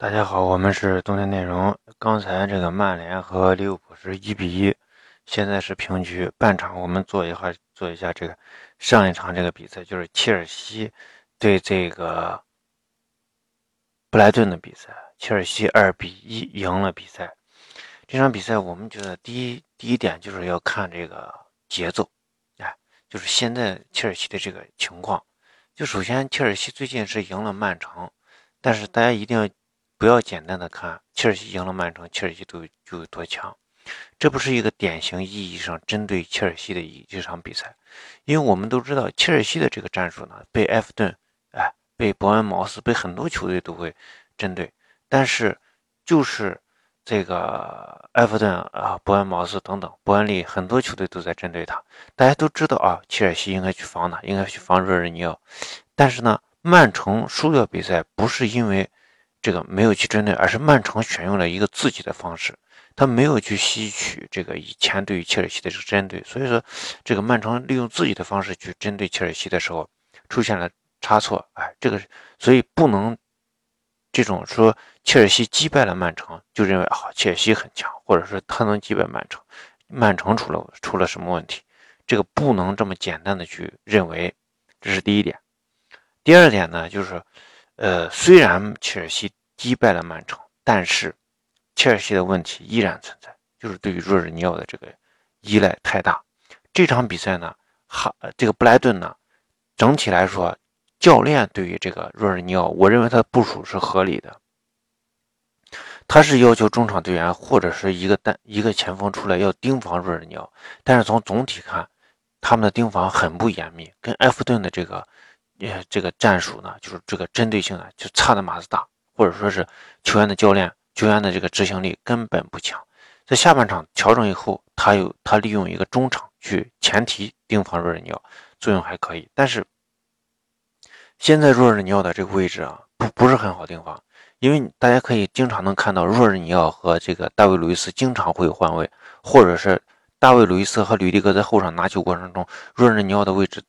大家好，我们是冬天内容。刚才这个曼联和利物浦是一比一，现在是平局。半场我们做一下做一下这个上一场这个比赛，就是切尔西对这个布莱顿的比赛，切尔西二比一赢了比赛。这场比赛我们觉得第一第一点就是要看这个节奏，哎，就是现在切尔西的这个情况。就首先切尔西最近是赢了曼城，但是大家一定要。不要简单的看切尔西赢了曼城，切尔西都就有多强，这不是一个典型意义上针对切尔西的一一场比赛，因为我们都知道切尔西的这个战术呢，被埃弗顿、哎，被伯恩茅斯、被很多球队都会针对，但是就是这个埃弗顿啊、伯恩茅斯等等、伯恩利很多球队都在针对他，大家都知道啊，切尔西应该去防他，应该去防热尔尼奥，但是呢，曼城输掉比赛不是因为。这个没有去针对，而是曼城选用了一个自己的方式，他没有去吸取这个以前对于切尔西的这个针对，所以说这个曼城利用自己的方式去针对切尔西的时候出现了差错，哎，这个所以不能这种说切尔西击败了曼城就认为啊切尔西很强，或者说他能击败曼城，曼城出了出了什么问题，这个不能这么简单的去认为，这是第一点。第二点呢就是。呃，虽然切尔西击败了曼城，但是切尔西的问题依然存在，就是对于若日尼奥的这个依赖太大。这场比赛呢，哈，这个布莱顿呢，整体来说，教练对于这个若日尼奥，我认为他的部署是合理的。他是要求中场队员或者是一个单一个前锋出来要盯防若日尼奥，但是从总体看，他们的盯防很不严密，跟埃弗顿的这个。呃，这个战术呢，就是这个针对性呢，就差的码子大，或者说是球员的教练、球员的这个执行力根本不强。在下半场调整以后，他有他利用一个中场去前提盯防若日尼奥，作用还可以。但是现在若日尼奥的这个位置啊，不不是很好盯防，因为大家可以经常能看到若日尼奥和这个大卫·路易斯经常会换位，或者是大卫·路易斯和吕迪格在后场拿球过程中，若日尼奥的位置。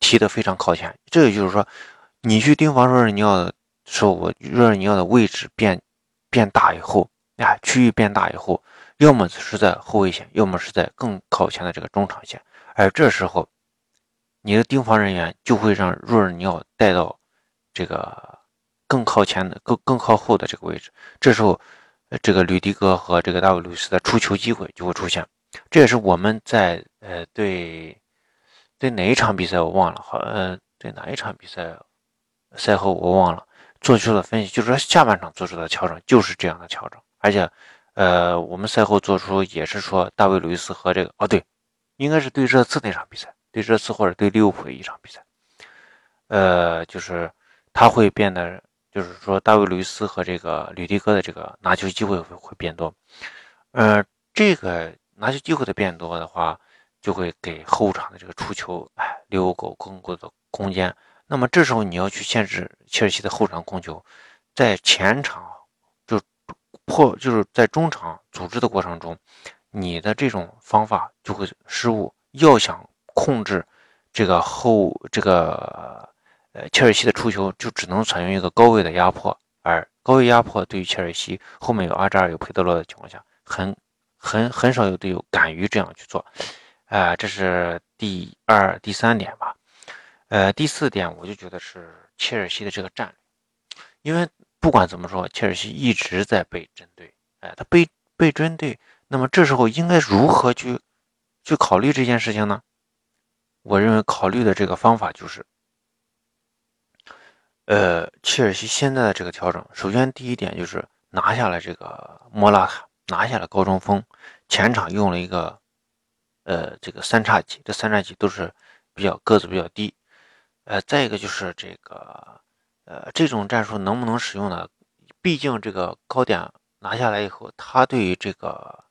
提的非常靠前，这也就是说，你去盯防若尔尼奥的时候，我若尔尼奥的位置变变大以后，哎，区域变大以后，要么是在后卫线，要么是在更靠前的这个中场线，而这时候，你的盯防人员就会让若尔尼奥带到这个更靠前的、更更靠后的这个位置，这时候，这个吕迪格和这个大卫·路易斯的出球机会就会出现，这也是我们在呃对。对哪一场比赛我忘了，好，呃，对哪一场比赛赛后我忘了做出的分析，就是说下半场做出的调整就是这样的调整，而且，呃，我们赛后做出也是说大卫·鲁伊斯和这个，哦对，应该是对热刺那场比赛，对热刺或者对利物浦的一场比赛，呃，就是他会变得，就是说大卫·鲁伊斯和这个吕迪戈的这个拿球机会会会变多，呃，这个拿球机会的变多的话。就会给后场的这个出球，哎，留够更多的空间。那么这时候你要去限制切尔西的后场控球，在前场就破，就是在中场组织的过程中，你的这种方法就会失误。要想控制这个后这个呃切尔西的出球，就只能采用一个高位的压迫。而高位压迫对于切尔西后面有阿扎尔有佩德罗的情况下，很很很少有队友敢于这样去做。啊，这是第二、第三点吧，呃，第四点我就觉得是切尔西的这个战略，因为不管怎么说，切尔西一直在被针对，哎，他被被针对，那么这时候应该如何去去考虑这件事情呢？我认为考虑的这个方法就是，呃，切尔西现在的这个调整，首先第一点就是拿下了这个莫拉塔，拿下了高中锋，前场用了一个。呃，这个三叉戟，这三叉戟都是比较个子比较低，呃，再一个就是这个，呃，这种战术能不能使用呢？毕竟这个高点拿下来以后，他对于这个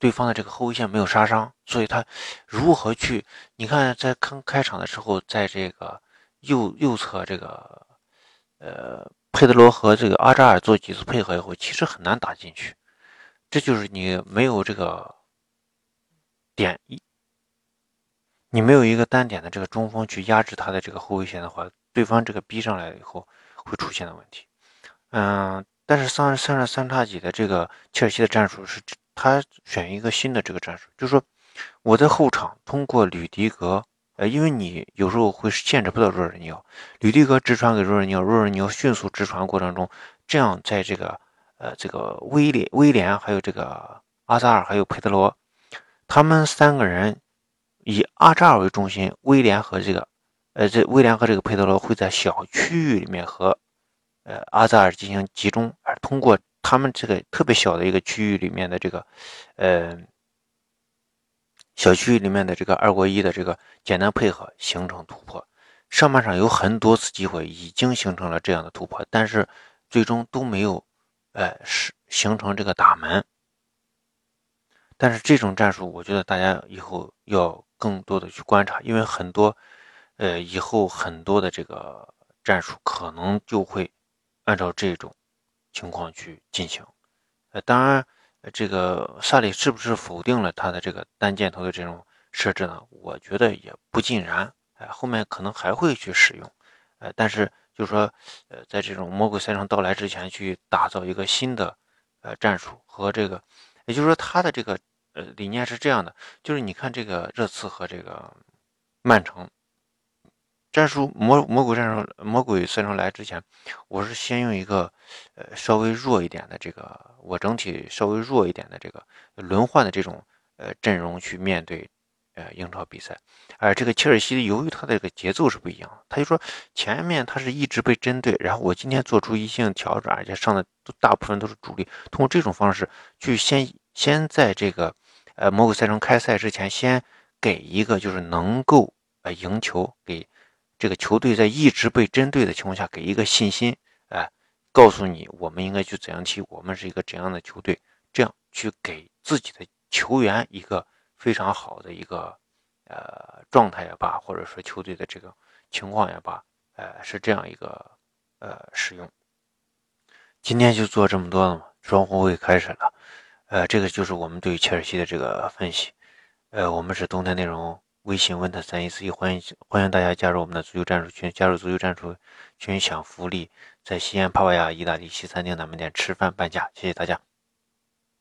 对方的这个后卫线没有杀伤，所以他如何去？你看，在刚开场的时候，在这个右右侧这个，呃，佩德罗和这个阿扎尔做几次配合以后，其实很难打进去，这就是你没有这个。点一，你没有一个单点的这个中锋去压制他的这个后卫线的话，对方这个逼上来以后会出现的问题。嗯，但是三三十三叉戟的这个切尔西的战术是，他选一个新的这个战术，就是说我在后场通过吕迪格，呃，因为你有时候会限制不到若尔尼奥，吕迪格直传给若尔尼奥，若尔尼奥迅速直传过程中，这样在这个呃这个威廉威廉还有这个阿扎尔还有佩德罗，他们三个人以阿扎尔为中心，威廉和这个呃这威廉和这个佩德罗会在小区域里面和。呃，阿扎尔进行集中，而通过他们这个特别小的一个区域里面的这个，呃，小区域里面的这个二过一的这个简单配合，形成突破。上半场有很多次机会已经形成了这样的突破，但是最终都没有，呃，是形成这个打门。但是这种战术，我觉得大家以后要更多的去观察，因为很多，呃，以后很多的这个战术可能就会。按照这种情况去进行，呃，当然，这个萨里是不是否定了他的这个单箭头的这种设置呢？我觉得也不尽然，哎，后面可能还会去使用，呃，但是就是说，呃，在这种魔鬼赛程到来之前，去打造一个新的呃战术和这个，也就是说，他的这个呃理念是这样的，就是你看这个热刺和这个曼城。战术魔魔鬼战术魔鬼赛程来之前，我是先用一个呃稍微弱一点的这个我整体稍微弱一点的这个轮换的这种呃阵容去面对呃英超比赛，而这个切尔西由于他的这个节奏是不一样，他就说前面他是一直被针对，然后我今天做出一性调整，而且上的都大部分都是主力，通过这种方式去先先在这个呃魔鬼赛程开赛之前，先给一个就是能够呃赢球给。这个球队在一直被针对的情况下，给一个信心，哎，告诉你我们应该去怎样踢，我们是一个怎样的球队，这样去给自己的球员一个非常好的一个呃状态也罢，或者说球队的这个情况也罢，呃，是这样一个呃使用。今天就做这么多了嘛，双红会开始了，呃，这个就是我们对切尔西的这个分析，呃，我们是动态内容。微信问他三一四一，欢迎欢迎大家加入我们的足球战术群，加入足球战术群享福利，在西安帕瓦亚意大利西餐厅南门店吃饭半价，谢谢大家。